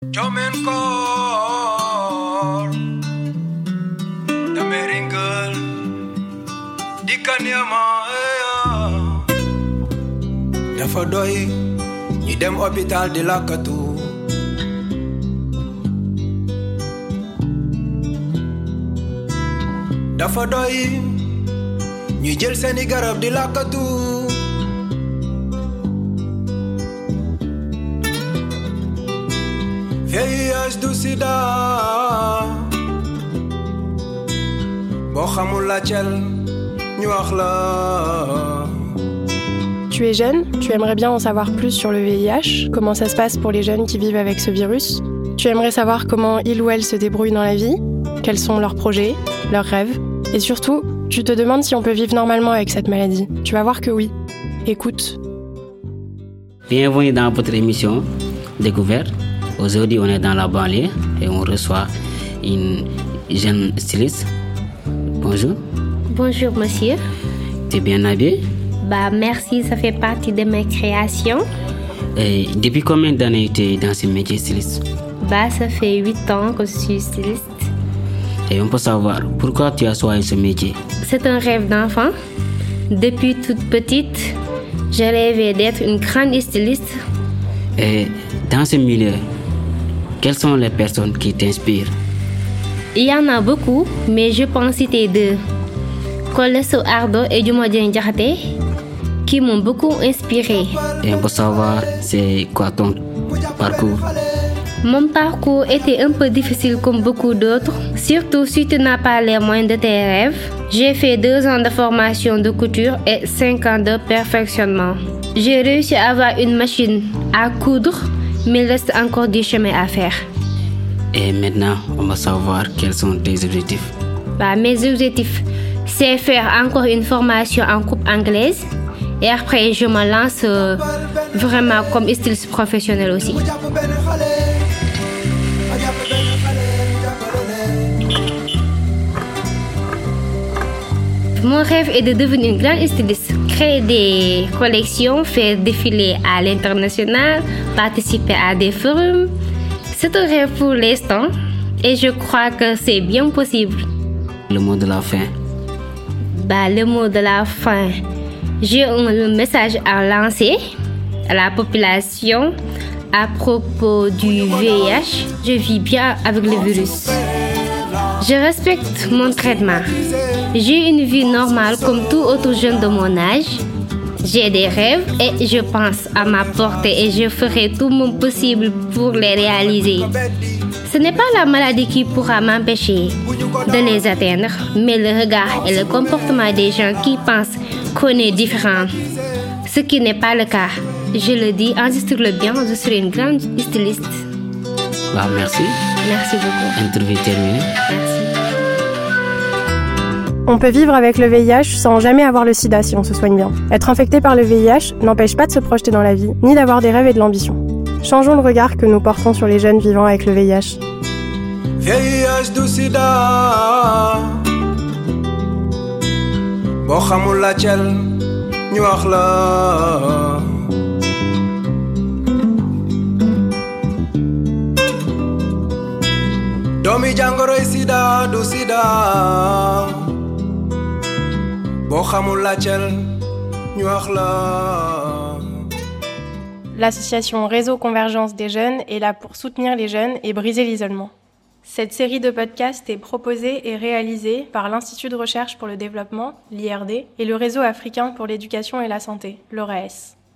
Domencor da Meringel di Kanyama da Fodoi ni dem hospital di Lakatou da Fodoi ni jël seeni garab di Lakatou VIH du sida boo xamul la cel ñu wax la Tu es jeune, tu aimerais bien en savoir plus sur le VIH, comment ça se passe pour les jeunes qui vivent avec ce virus. Tu aimerais savoir comment il ou elle se débrouille dans la vie, quels sont leurs projets, leurs rêves. Et surtout, tu te demandes si on peut vivre normalement avec cette maladie. Tu vas voir que oui. Écoute. Bienvenue dans votre émission Découverte. Aujourd'hui, on est dans la banlieue et on reçoit une jeune styliste. Bonjour, Bonjour monsieur. tu es bien habillée Bah merci, ça fait partie de mes créations. Et Depuis combien d'années tu es dans ce métier styliste? Bah ça fait 8 ans que je suis styliste. Et on peut savoir pourquoi tu as choisi ce métier? C'est un rêve d'enfant. Depuis toute petite, je rêvais d'être une grande styliste. Et dans ce milieu, quelles sont les personnes qui t'inspirent? Il y en a beaucoup, mais je pense citer deux. Koleso Ardo et Jumodien Diakhaté, qui m'ont beaucoup inspiré. Et peut savoir c'est quoi ton parcours? Mon parcours était un peu difficile comme beaucoup d'autres, surtout si tu n'as pas les moyens de tes rêves. J'ai fait deux ans de formation de couture et cinq ans de perfectionnement. J'ai réussi à avoir une machine à coudre, mais il reste encore du chemin à faire. Et maintenant, on va savoir quels sont tes objectifs. Bah, mes objectifs, c'est faire encore une formation en coupe anglaise. Et après, je me lance euh, vraiment comme styliste professionnel aussi. Mon rêve est de devenir une grande styliste, créer des collections, faire défiler à l'international, participer à des forums. C'est rêve pour l'instant et je crois que c'est bien possible. Le mot de la fin. Bah, le mot de la fin. J'ai un message à lancer à la population à propos du VIH. Je vis bien avec le virus. Je respecte mon traitement. J'ai une vie normale comme tout autre jeune de mon âge. J'ai des rêves et je pense à ma portée et je ferai tout mon possible pour les réaliser. Ce n'est pas la maladie qui pourra m'empêcher de les atteindre, mais le regard et le comportement des gens qui pensent qu'on est différent. Ce qui n'est pas le cas. Je le dis, enregistre-le bien, je serai une grande styliste. Bah, merci. Merci beaucoup. Interview terminée. Merci. On peut vivre avec le VIH sans jamais avoir le sida si on se soigne bien. Être infecté par le VIH n'empêche pas de se projeter dans la vie, ni d'avoir des rêves et de l'ambition. Changeons le regard que nous portons sur les jeunes vivant avec le VIH. VIH du sida sida du sida L'association Réseau Convergence des jeunes est là pour soutenir les jeunes et briser l'isolement. Cette série de podcasts est proposée et réalisée par l'Institut de recherche pour le développement, l'IRD, et le Réseau africain pour l'éducation et la santé, l'ORAS.